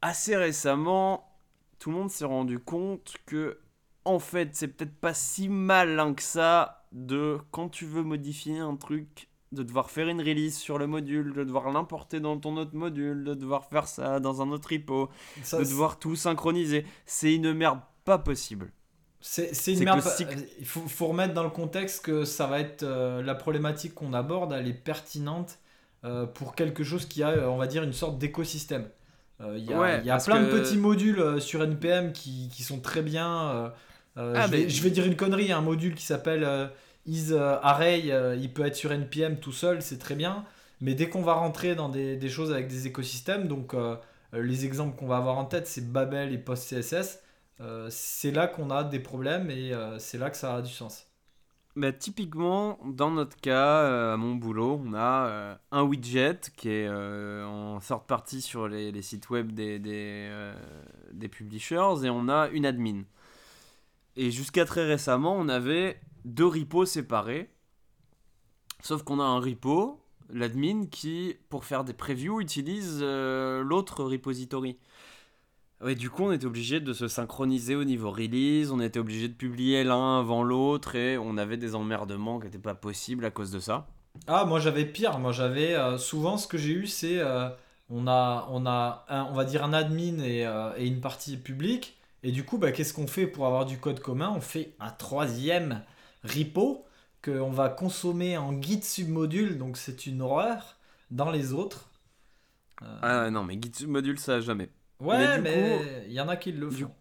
assez récemment, tout le monde s'est rendu compte que, en fait, c'est peut-être pas si malin que ça de quand tu veux modifier un truc, de devoir faire une release sur le module, de devoir l'importer dans ton autre module, de devoir faire ça dans un autre repo, de devoir tout synchroniser. C'est une merde pas possible. C'est une merde. Il faut, remettre dans le contexte que ça va être euh, la problématique qu'on aborde, elle est pertinente euh, pour quelque chose qui a, euh, on va dire, une sorte d'écosystème. Il y a, y a plein de petits modules sur NPM qui, qui sont très bien euh, ah, je, vais, dire une connerie, un module qui s'appelle euh, isArray, euh, il peut être sur NPM tout seul, c'est très bien. Mais dès qu'on va rentrer dans des, choses avec des écosystèmes, donc les exemples qu'on va avoir en tête, c'est Babel et PostCSS, c'est là qu'on a des problèmes et c'est là que ça a du sens. Bah, typiquement, dans notre cas, à mon boulot, on a un widget qui est en sorte partie sur les, sites web des, des, des, publishers et on a une admin. Et jusqu'à très récemment, on avait deux repos séparés. Sauf qu'on a un repo, l'admin, qui, pour faire des previews, utilise euh, l'autre repository. Et du coup, on était obligé de se synchroniser au niveau release, on était obligé de publier l'un avant l'autre, et on avait des emmerdements qui n'étaient pas possibles à cause de ça. Ah, moi j'avais pire. Moi j'avais euh, souvent ce que j'ai eu, c'est euh, on a, on a on va dire un admin et une partie publique. Et du coup, bah, qu'est-ce qu'on fait pour avoir du code commun? On fait un troisième repo qu'on va consommer en Git submodule, donc c'est une horreur dans les autres. Euh, ah non, mais Git submodule, ça jamais. Ouais, mais il y en a qui le font.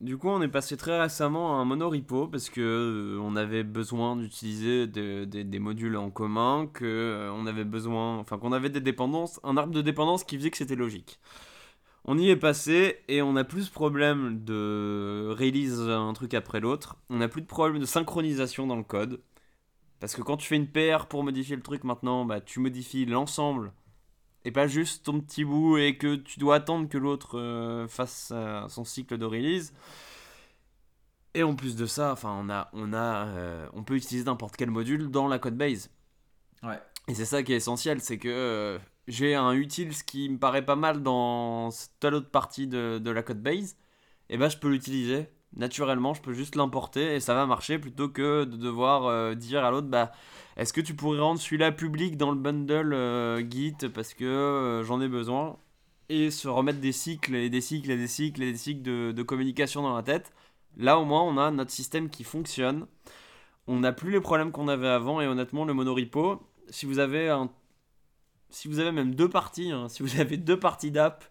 Du, coup, on est passé très récemment à un monorepo parce que euh, on avait besoin d'utiliser des modules en commun, que euh, on avait besoin, enfin qu'on avait des dépendances, un arbre de dépendance qui faisait que c'était logique. On y est passé et on a plus de problème de release un truc après l'autre. On a plus de problème de synchronisation dans le code. Parce que quand tu fais une PR pour modifier le truc maintenant, bah, tu modifies l'ensemble et pas juste ton petit bout et que tu dois attendre que l'autre euh, fasse son cycle de release. Et en plus de ça, enfin, on a, on a, euh, on peut utiliser n'importe quel module dans la code base. Ouais. Et c'est ça qui est essentiel, c'est que euh, j'ai un utile qui me paraît pas mal dans telle autre partie de, de la code base, et ben je peux l'utiliser naturellement, je peux juste l'importer et ça va marcher plutôt que de devoir euh, dire à l'autre bah est-ce que tu pourrais rendre celui-là public dans le bundle euh, Git parce que euh, j'en ai besoin et se remettre des cycles et des cycles et des cycles et des cycles de, de communication dans la tête. Là au moins on a notre système qui fonctionne. On n'a plus les problèmes qu'on avait avant et honnêtement le monorepo, si vous avez un si vous avez même deux parties, hein, si vous avez deux parties d'app,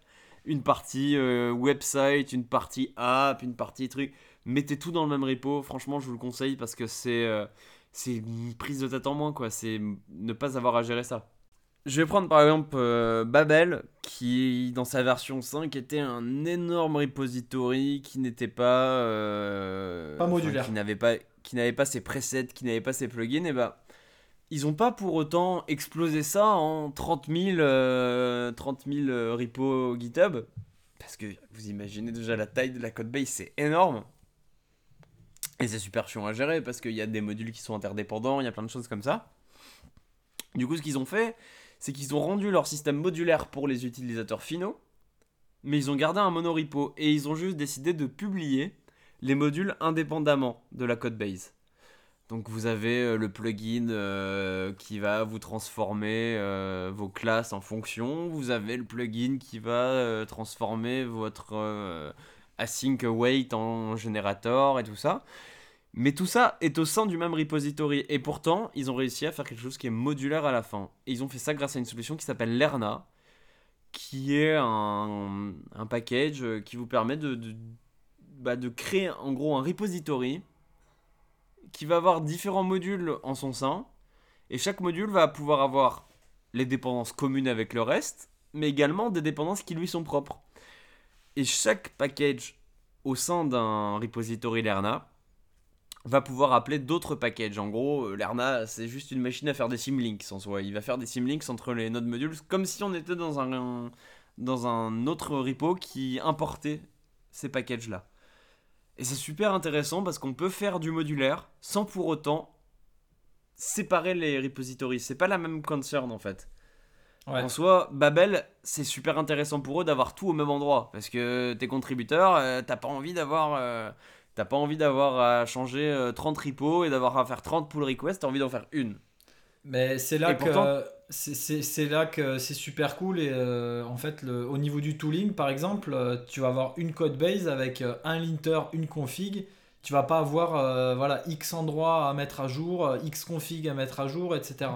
une partie euh, website, une partie app, une partie truc, mettez tout dans le même repo. Franchement, je vous le conseille parce que c'est euh, une prise de tête en moins, quoi. C'est ne pas avoir à gérer ça. Je vais prendre par exemple euh, Babel, qui dans sa version 5 était un énorme repository qui n'était pas. pas modulaire. qui n'avait pas, qui n'avait pas ses presets, qui n'avait pas ses plugins, et bah ils n'ont pas pour autant explosé ça en 30 000, euh, euh, repos GitHub. Parce que vous imaginez déjà la taille de la codebase, c'est énorme. Et c'est super chiant à gérer parce qu'il y a des modules qui sont interdépendants, il y a plein de choses comme ça. Du coup, ce qu'ils ont fait, c'est qu'ils ont rendu leur système modulaire pour les utilisateurs finaux, mais ils ont gardé un monorepo et ils ont juste décidé de publier les modules indépendamment de la codebase. Donc vous avez euh, le plugin euh, qui va vous transformer euh, vos classes en fonction. Vous avez le plugin qui va transformer votre async await en générateur et tout ça. Mais tout ça est au sein du même repository. Et pourtant, ils ont réussi à faire quelque chose qui est modulaire à la fin. Et ils ont fait ça grâce à une solution qui s'appelle Lerna, qui est un, package qui vous permet bah, de créer en gros un repository qui va avoir différents modules en son sein. Et chaque module va pouvoir avoir les dépendances communes avec le reste, mais également des dépendances qui lui sont propres. Et chaque package au sein d'un repository Lerna va pouvoir appeler d'autres packages. En gros, Lerna, c'est juste une machine à faire des symlinks en soi. Il va faire des symlinks entre les nodes modules, comme si on était dans un, dans un autre repo qui importait ces packages-là. Et c'est super intéressant parce qu'on peut faire du modulaire sans pour autant séparer les repositories. C'est pas la même concern en fait. En soi, Babel, c'est super intéressant pour eux d'avoir tout au même endroit parce que tes contributeurs, euh, t'as pas envie d'avoir euh, t'as pas envie d'avoir à changer 30 euh, repos et d'avoir à faire 30 pull requests, t'as envie d'en faire une. Mais c'est là que c'est là que c'est super cool et euh, en fait le, au niveau du tooling par exemple euh, tu vas avoir une code base avec euh, un linter une config. Tu vas pas avoir voilà x endroits à mettre à jour x config à mettre à jour etc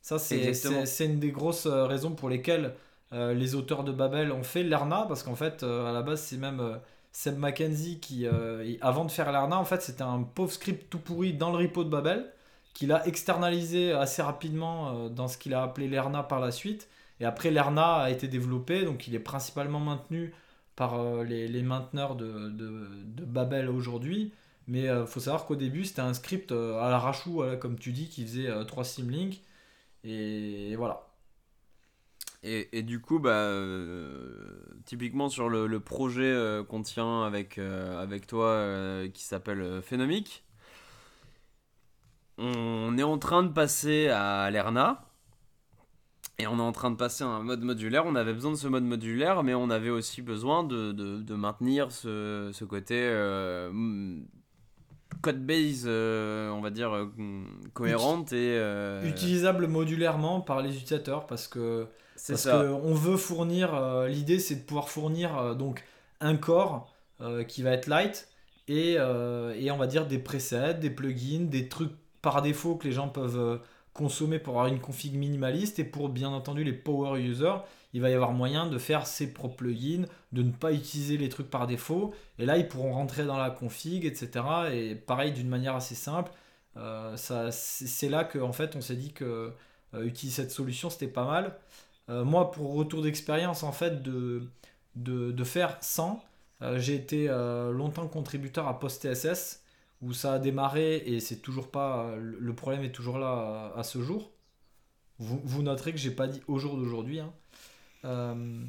ça c'est une des grosses raisons pour lesquelles les auteurs de Babel ont fait l'Erna parce qu'en fait à la base c'est même Seb McKenzie qui avant de faire l'Erna en fait c'était un pauvre script tout pourri dans le repo de Babel qu'il a externalisé assez rapidement euh, dans ce qu'il a appelé l'ERNA par la suite. Et après, l'ERNA a été développé, donc il est principalement maintenu par euh, les, mainteneurs de, Babel aujourd'hui. Mais il euh, faut savoir qu'au début, c'était un script à l'arrachou, comme tu dis, qui faisait trois symlinks. Et, voilà. Et, du coup, bah, typiquement sur le, projet qu'on tient avec, avec toi qui s'appelle Phénomique, on est en train de passer à l'ERNA. Et on est en train de passer à un mode modulaire. On avait besoin de ce mode modulaire, mais on avait aussi besoin de, maintenir ce, côté euh, code base, euh, on va dire, euh, cohérente et. Utilisable modulairement par les utilisateurs parce que. Parce qu'on veut fournir. L'idée, c'est de pouvoir fournir donc un corps qui va être light et, et on va dire des presets, des plugins, des trucs par défaut que les gens peuvent euh, consommer pour avoir une config minimaliste et pour bien entendu les power users, il va y avoir moyen de faire ses propres plugins, de ne pas utiliser les trucs par défaut et là ils pourront rentrer dans la config, etc. Et pareil d'une manière assez simple. Euh, c'est là que fait on s'est dit que euh, utiliser cette solution c'était pas mal. moi pour retour d'expérience en fait de, de, de faire 100, j'ai été longtemps contributeur à PostTSS où ça a démarré et c'est toujours pas. Le problème est toujours là à, ce jour. Vous, noterez que j'ai pas dit au jour d'aujourd'hui. Hein. Euh,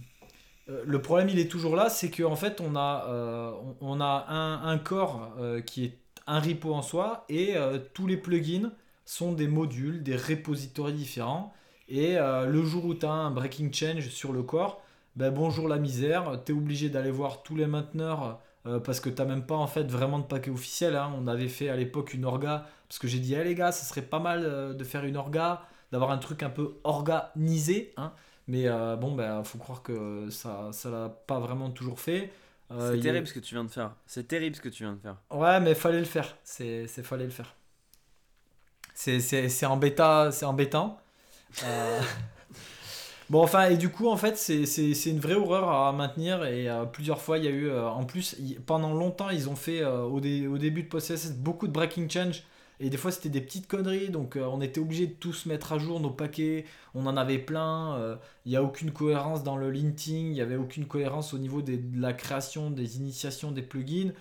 euh, le problème il est toujours là, c'est qu'en fait on a, euh, on, a un, un corps qui est un repo en soi et tous les plugins sont des modules, des repositories différents. Et le jour où tu as un breaking change sur le corps, ben bonjour la misère, tu es obligé d'aller voir tous les mainteneurs parce que t'as même pas en fait vraiment de paquet officiel. Hein. On avait fait à l'époque une orga, parce que j'ai dit, eh les gars, ça serait pas mal de faire une orga, d'avoir un truc un peu organisé. Hein. Mais bon, ben, faut croire que ça ça l'a pas vraiment toujours fait. c'est terrible ce que tu viens de faire. C'est terrible ce que tu viens de faire. Ouais, mais fallait le faire. C'est fallait le faire. C'est embêtant. C'est embêtant. Euh, bon, enfin, et du coup, en fait, c'est une vraie horreur à maintenir. Et euh, plusieurs fois, il y a eu. Euh, en plus, pendant longtemps, ils ont fait au, au, début de PostCSS beaucoup de breaking change. Et des fois, c'était des petites conneries. Donc, on était obligé de tous mettre à jour nos paquets. On en avait plein. Il n'y a aucune cohérence dans le linting. Il n'y avait aucune cohérence au niveau de la création, des initiations des plugins.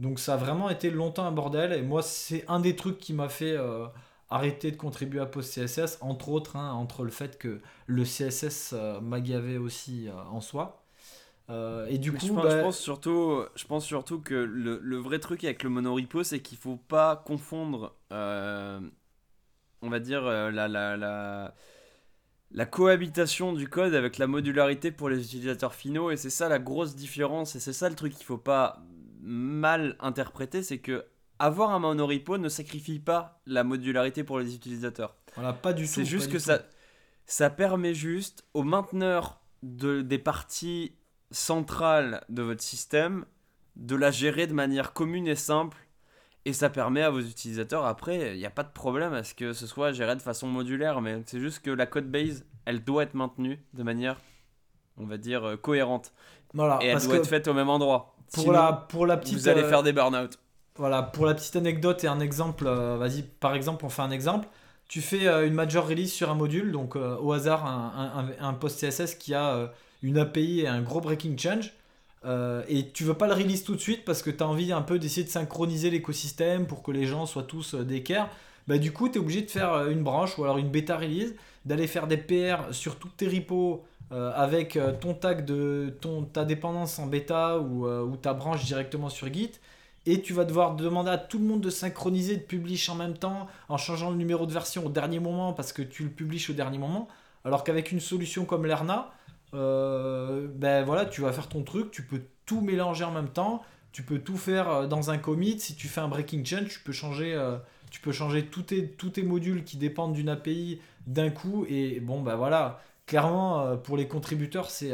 Donc, ça a vraiment été longtemps un bordel. Et moi, c'est un des trucs qui m'a fait arrêter de contribuer à Post CSS, entre autres, hein, entre le fait que le CSS euh, m'agavait aussi euh, en soi. Euh, et du coup, je pense, je pense, surtout, je pense surtout que le, le vrai truc avec le monorepo, c'est qu'il faut pas confondre, on va dire, la, la, la, la, cohabitation du code avec la modularité pour les utilisateurs finaux. Et c'est ça la grosse différence. Et c'est ça le truc qu'il faut pas mal interpréter, c'est que avoir un monorepo ne sacrifie pas la modularité pour les utilisateurs. Voilà, pas du tout. C'est juste que ça, ça permet juste aux mainteneurs de, des parties centrales de votre système de la gérer de manière commune et simple. Et ça permet à vos utilisateurs, après, il n'y a pas de problème à ce que ce soit géré de façon modulaire, mais c'est juste que la code base, elle doit être maintenue de manière, on va dire, euh, cohérente. Voilà, et elle doit être faite au même endroit. Pour, la, pour la petite. Vous allez euh, faire des burn-out. Voilà, pour la petite anecdote et un exemple, euh, vas-y, par exemple, on fait un exemple. Tu fais euh, une major release sur un module, donc euh, au hasard un, post CSS qui a une API et un gros breaking change. et tu veux pas le release tout de suite parce que tu as envie un peu d'essayer de synchroniser l'écosystème pour que les gens soient tous d'équerre. Bah, du coup, tu es obligé de faire une branche ou alors une bêta release, d'aller faire des PR sur toutes tes repos avec ton tag de ta dépendance en bêta ou, ou ta branche directement sur Git et tu vas devoir demander à tout le monde de synchroniser, de publier en même temps, en changeant le numéro de version au dernier moment parce que tu le publies au dernier moment. Alors qu'avec une solution comme l'ERNA, euh, ben voilà, tu vas faire ton truc, tu peux tout mélanger en même temps, tu peux tout faire euh, dans un commit. Si tu fais un breaking change, tu peux changer, euh, tu peux changer tous tes, tous tes modules qui dépendent d'une API d'un coup. Et bon, ben voilà, clairement, pour les contributeurs, c'est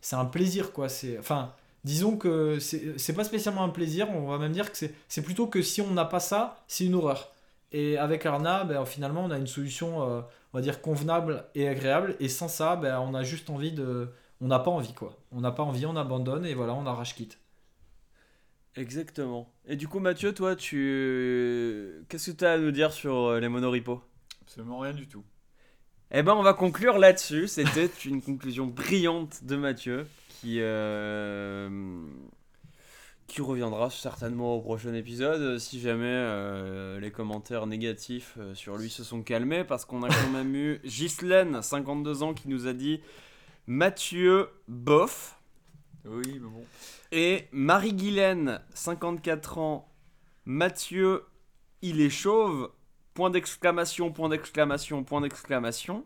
c'est un plaisir quoi. C'est enfin disons que c'est pas spécialement un plaisir, on va même dire que c'est plutôt que si on n'a pas ça, c'est une horreur. Et avec Arna, ben, finalement, on a une solution, euh, on va dire, convenable et agréable. Et sans ça, ben, on a juste envie de. On n'a pas envie, quoi. On n'a pas envie, on abandonne et voilà, on arrache quitte. Exactement. Et du coup, Mathieu, toi, tu. Qu'est-ce que tu as à nous dire sur euh, les monoripos? Absolument rien du tout. Eh ben, on va conclure là-dessus. C'était une conclusion brillante de Mathieu qui, euh, qui reviendra certainement au prochain épisode si jamais euh, les commentaires négatifs euh, sur lui se sont calmés parce qu'on a quand même eu Ghislaine, 52 ans, qui nous a dit Mathieu bof. Oui, mais bon. Et Marie-Guylaine, 54 ans, Mathieu, il est chauve, point d'exclamation, point d'exclamation, point d'exclamation.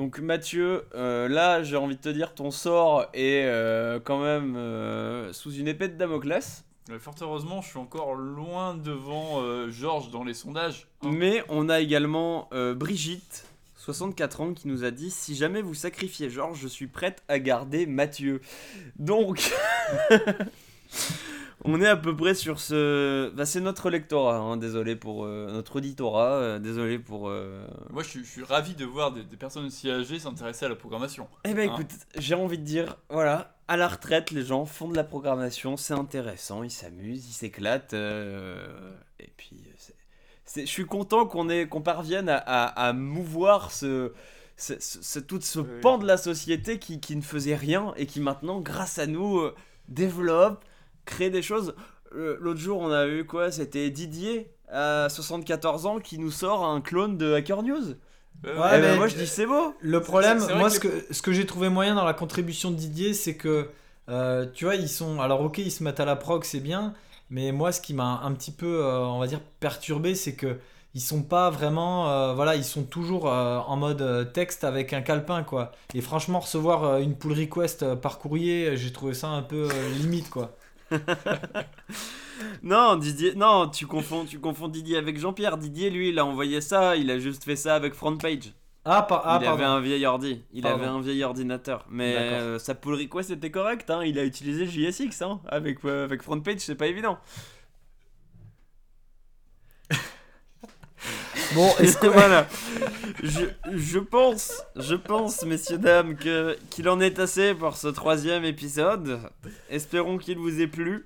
Donc Mathieu, euh, là j'ai envie de te dire ton sort est euh, quand même euh, sous une épée de Damoclès. Fort heureusement, je suis encore loin devant Georges dans les sondages. Hein. Mais on a également Brigitte, 64 ans, qui nous a dit si jamais vous sacrifiez Georges, je suis prête à garder Mathieu. Donc on est à peu près sur ce. Bah, c'est notre lectorat, hein, désolé pour euh, notre auditorat, euh, désolé pour. Euh, Moi, je suis, ravi de voir des, personnes aussi âgées s'intéresser à la programmation. Eh ben, hein. écoute, j'ai envie de dire, voilà, à la retraite, les gens font de la programmation, c'est intéressant, ils s'amusent, ils s'éclatent, et puis, je suis content qu'on qu'on parvienne à, mouvoir ce. tout ce pan de la société qui, qui, ne faisait rien et qui maintenant, grâce à nous, développe, créer des choses. L'autre jour, on a eu quoi? C'était Didier, à 74 ans, qui nous sort un clone de Hacker News. Ouais, eh ben, moi je dis c'est beau. Le problème, moi ce que, ce que j'ai trouvé moyen dans la contribution de Didier, c'est que euh, tu vois, ils sont. Alors ok, ils se mettent à la prog, c'est bien, mais moi ce qui m'a un petit peu, euh, on va dire, perturbé, c'est que ils sont pas vraiment. Euh, voilà, ils sont toujours en mode texte avec un calepin quoi. Et franchement, recevoir une pull request par courrier, j'ai trouvé ça un peu limite quoi. non, Didier, non, tu confonds, tu confonds Didier avec Jean-Pierre. Didier, lui, il a envoyé ça, il a juste fait ça avec FrontPage. Ah, par, ah, il avait un vieil ordi, il Pardon. avait un vieil ordinateur. Mais euh, sa pull request c'était correct, hein. il a utilisé JSX hein. avec, euh, avec FrontPage, c'est pas évident. Bon, est-ce que voilà. Je, je pense, je pense, messieurs dames, que qu'il en est assez pour ce troisième épisode. Espérons qu'il vous ait plu.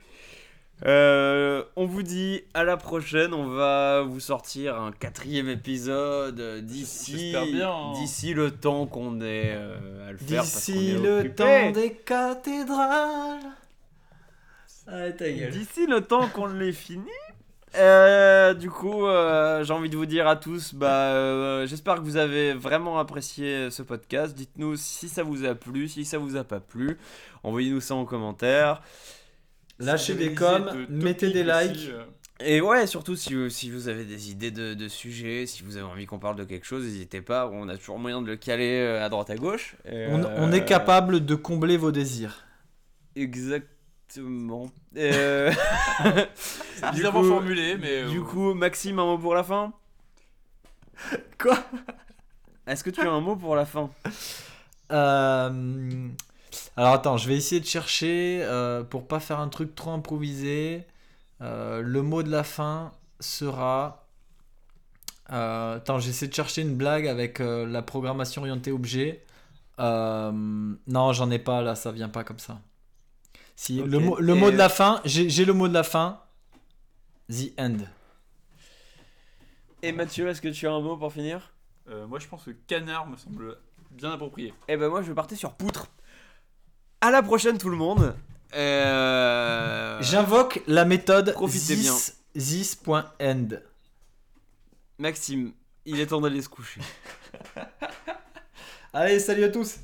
Euh, on vous dit à la prochaine. On va vous sortir un quatrième épisode d'ici J'espère bien, hein. d'ici le temps qu'on est euh, à le faire. parce qu'on D'ici le occupé. temps des cathédrales. Ah, ta gueule. D'ici le temps qu'on l'ait fini. Euh, du coup, euh, j'ai envie de vous dire à tous, bah, euh, j'espère que vous avez vraiment apprécié ce podcast. Dites-nous si ça vous a plu, si ça vous a pas plu. Envoyez-nous ça en commentaire. Lâchez des coms, de mettez des likes. aussi, Et ouais, surtout si, vous- si vous avez des idées de, de sujets, si vous avez envie qu'on parle de quelque chose, n'hésitez pas. On a toujours moyen de le caler à droite à gauche. Et, On, on est capable de combler vos désirs. Exactement. Euh, C'est Du bizarrement coup- formulé, mais. euh, du coup, Maxime, un mot pour la fin? Quoi? Est-ce que tu as un mot pour la fin? Euh, Alors attends, je vais essayer de chercher euh, pour pas faire un truc trop improvisé. Euh, le mot de la fin sera. Euh, attends, j'essaie de chercher une blague avec euh, la programmation orientée objet. Euh, non, j'en ai pas là, ça vient pas comme ça. Si le, mot, le et- mot de la fin, j'ai j'ai le mot de la fin. The end. Et Mathieu, est-ce que tu as un mot pour finir? Euh, moi, je pense que canard me semble bien approprié. Eh ben moi je vais partir sur poutre. À la prochaine tout le monde. Euh... J'invoque la méthode Profitez bien. this- this.end. Maxime, il est temps d'aller se coucher. Allez, salut à tous